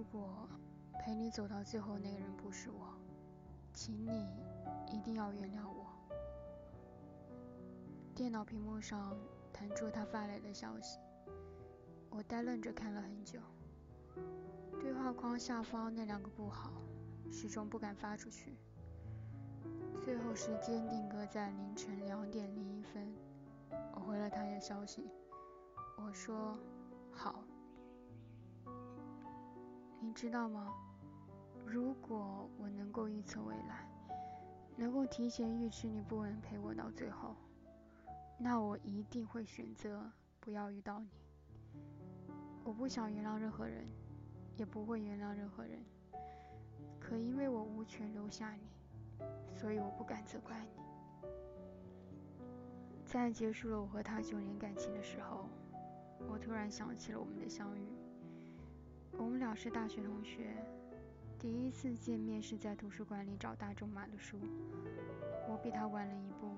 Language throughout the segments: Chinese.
如果陪你走到最后那个人不是我，请你一定要原谅我。电脑屏幕上弹出他发来的消息，我呆愣着看了很久。对话框下方那两个不好，始终不敢发出去。最后时间定格在凌晨两点零一分，我回了他的消息，我说好。你知道吗？如果我能够预测未来，能够提前预知你不能陪我到最后，那我一定会选择不要遇到你。我不想原谅任何人。也不会原谅任何人，可因为我无权留下你，所以我不敢责怪你。在结束了我和他九年感情的时候，我突然想起了我们的相遇。我们俩是大学同学，第一次见面是在图书馆里找大众买的书。我比他晚了一步，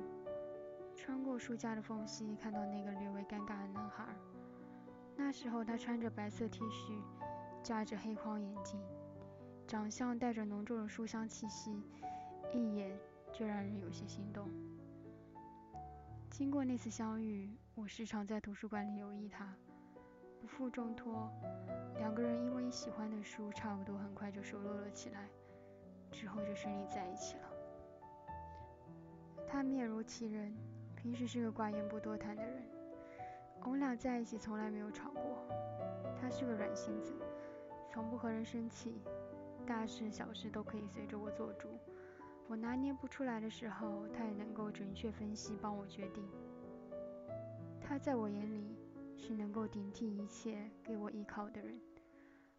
穿过书架的缝隙，看到那个略微尴尬的男孩。那时候他穿着白色 T 恤。架着黑框眼镜，长相带着浓重的书香气息，一眼就让人有些心动。经过那次相遇，我时常在图书馆里留意他，不负重托，两个人因为喜欢的书差不多，很快就熟络了起来，之后就顺利在一起了。他面如其人，平时是个寡言不多谈的人，我们俩在一起从来没有吵过。他是个软性子。从不和人生气，大事小事都可以随着我做主。我拿捏不出来的时候，他也能够准确分析，帮我决定。他在我眼里是能够顶替一切、给我依靠的人。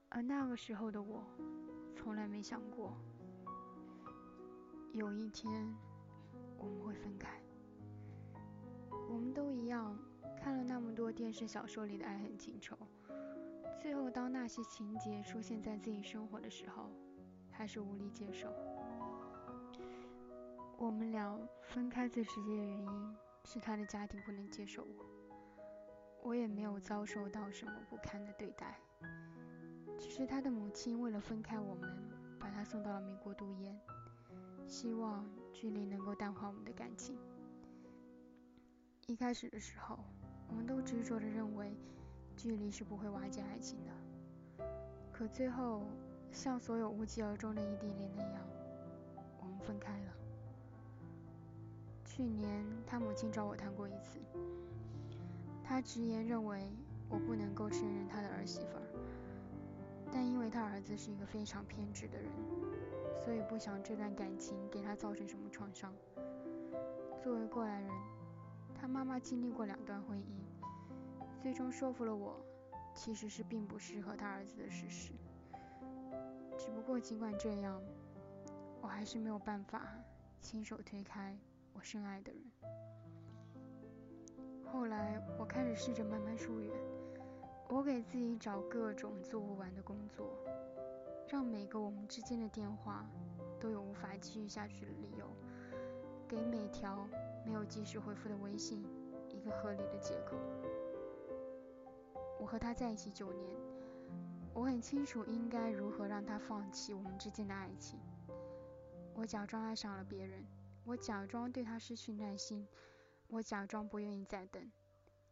而那个时候的我，从来没想过有一天我们会分开。我们都一样，看了那么多电视、小说里的爱恨情仇。最后，当那些情节出现在自己生活的时候，还是无力接受。我们俩分开最直接的原因是他的家庭不能接受我，我也没有遭受到什么不堪的对待，只是他的母亲为了分开我们，把他送到了美国读研，希望距离能够淡化我们的感情。一开始的时候，我们都执着的认为。距离是不会瓦解爱情的，可最后像所有无疾而终的异地恋那样，我们分开了。去年他母亲找我谈过一次，他直言认为我不能够胜任他的儿媳妇儿，但因为他儿子是一个非常偏执的人，所以不想这段感情给他造成什么创伤。作为过来人，他妈妈经历过两段婚姻。最终说服了我，其实是并不适合他儿子的事实。只不过尽管这样，我还是没有办法亲手推开我深爱的人。后来我开始试着慢慢疏远，我给自己找各种做不完的工作，让每个我们之间的电话都有无法继续下去的理由，给每条没有及时回复的微信一个合理的借口。我和他在一起九年，我很清楚应该如何让他放弃我们之间的爱情。我假装爱上了别人，我假装对他失去耐心，我假装不愿意再等，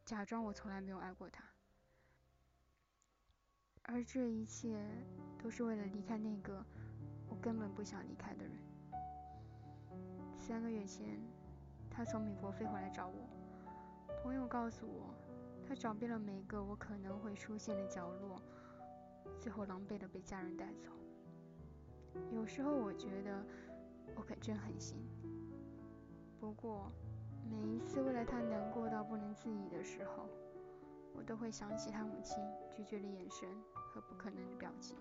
假装我从来没有爱过他。而这一切都是为了离开那个我根本不想离开的人。三个月前，他从美国飞回来找我，朋友告诉我。他找遍了每个我可能会出现的角落，最后狼狈的被家人带走。有时候我觉得我可真狠心，不过每一次为了他难过到不能自已的时候，我都会想起他母亲拒绝的眼神和不可能的表情。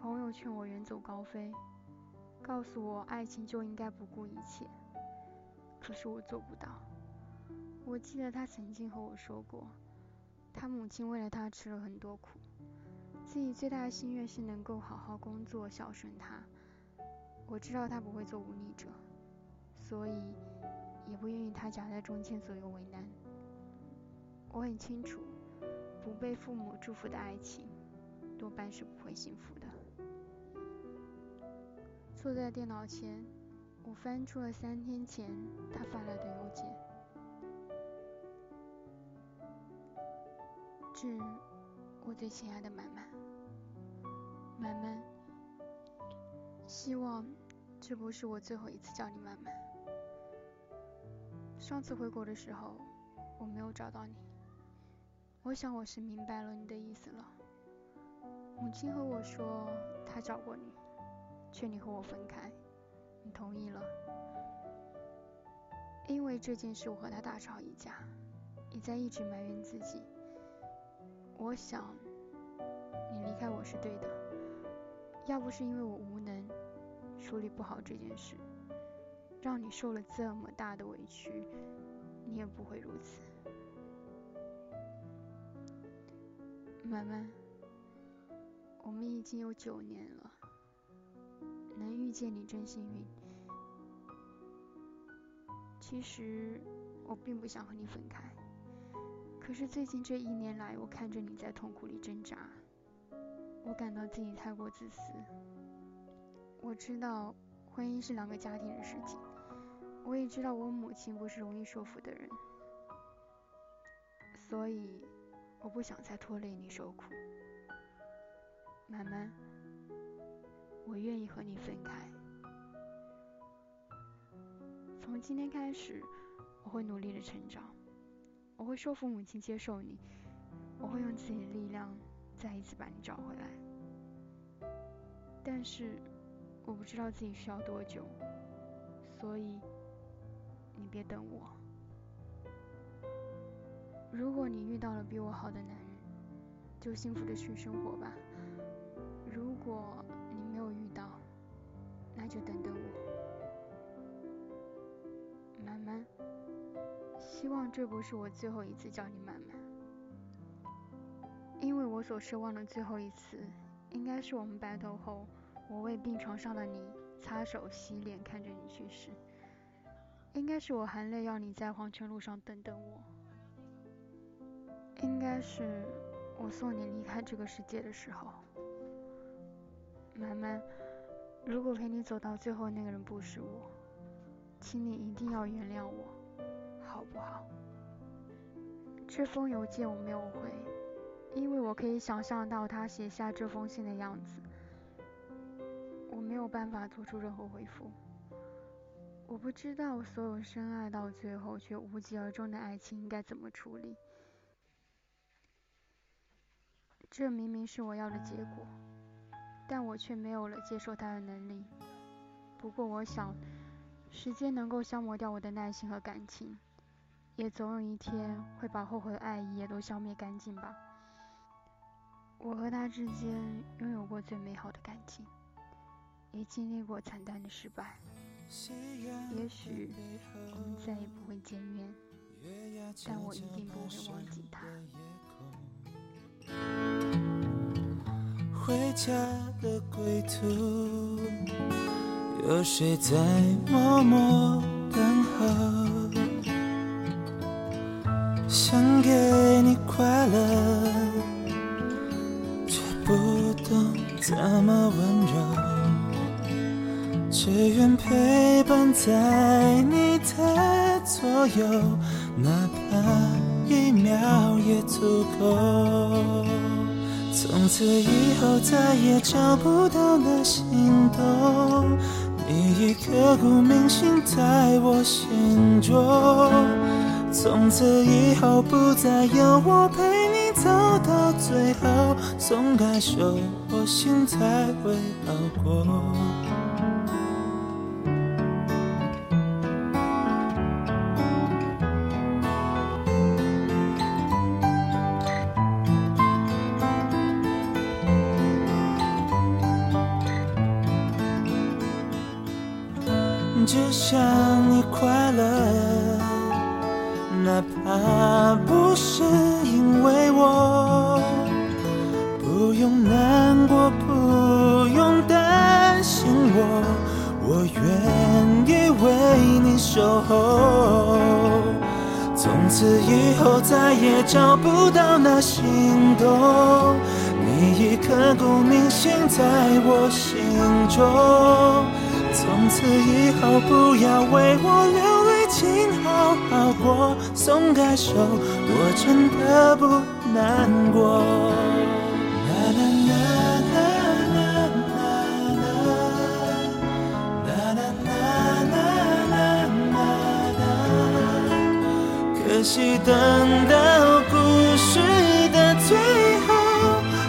朋友劝我远走高飞，告诉我爱情就应该不顾一切，可是我做不到。我记得他曾经和我说过，他母亲为了他吃了很多苦，自己最大的心愿是能够好好工作孝顺他。我知道他不会做忤逆者，所以也不愿意他夹在中间左右为难。我很清楚，不被父母祝福的爱情多半是不会幸福的。坐在电脑前，我翻出了三天前他发来的邮件。致我最亲爱的满满，满满，希望这不是我最后一次叫你满满。上次回国的时候，我没有找到你，我想我是明白了你的意思了。母亲和我说，她找过你，劝你和我分开，你同意了。因为这件事，我和他大吵一架，你在一直埋怨自己。我想，你离开我是对的。要不是因为我无能处理不好这件事，让你受了这么大的委屈，你也不会如此。满满，我们已经有九年了，能遇见你真幸运。其实我并不想和你分开。可是最近这一年来，我看着你在痛苦里挣扎，我感到自己太过自私。我知道婚姻是两个家庭的事情，我也知道我母亲不是容易说服的人，所以我不想再拖累你受苦。慢慢，我愿意和你分开。从今天开始，我会努力的成长。我会说服母亲接受你，我会用自己的力量再一次把你找回来。但是我不知道自己需要多久，所以别等我。如果你遇到了比我好的男人，就幸福的去生活吧。如果你没有遇到，那就等等我，慢慢。希望这不是我最后一次叫你满满，因为我所奢望的最后一次，应该是我们白头后，我为病床上的你擦手洗脸，看着你去世；应该是我含泪要你在黄泉路上等等我；应该是我送你离开这个世界的时候。满满，如果陪你走到最后那个人不是我，请你一定要原谅我。好不好？这封邮件我没有回，因为我可以想象到他写下这封信的样子。我没有办法做出任何回复。我不知道所有深爱到最后却无疾而终的爱情应该怎么处理。这明明是我要的结果，但我却没有了接受它的能力。不过我想，时间能够消磨掉我的耐心和感情。也总有一天会把后悔的爱意也都消灭干净吧。我和他之间拥有过最美好的感情，也经历过惨淡的失败。也许我们再也不会见面，但我一定不会忘记他。回家的归途，有谁在默默等候？想给你快乐，却不懂怎么温柔，只愿陪伴在你的左右，哪怕一秒也足够。从此以后再也找不到那心动，你已刻骨铭心在我心中。从此以后，不再有我陪你走到最后，松开手我心才会好过。只想你快乐。哪怕不是因为我，不用难过，不用担心我，我愿意为你守候。从此以后再也找不到那心动，你已刻骨铭心在我心中。从此以后，不要为我流泪，请好好过。松开手，我真的不难过。可惜等到故事的最后，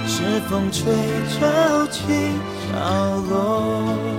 是风吹潮起潮落。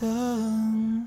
等。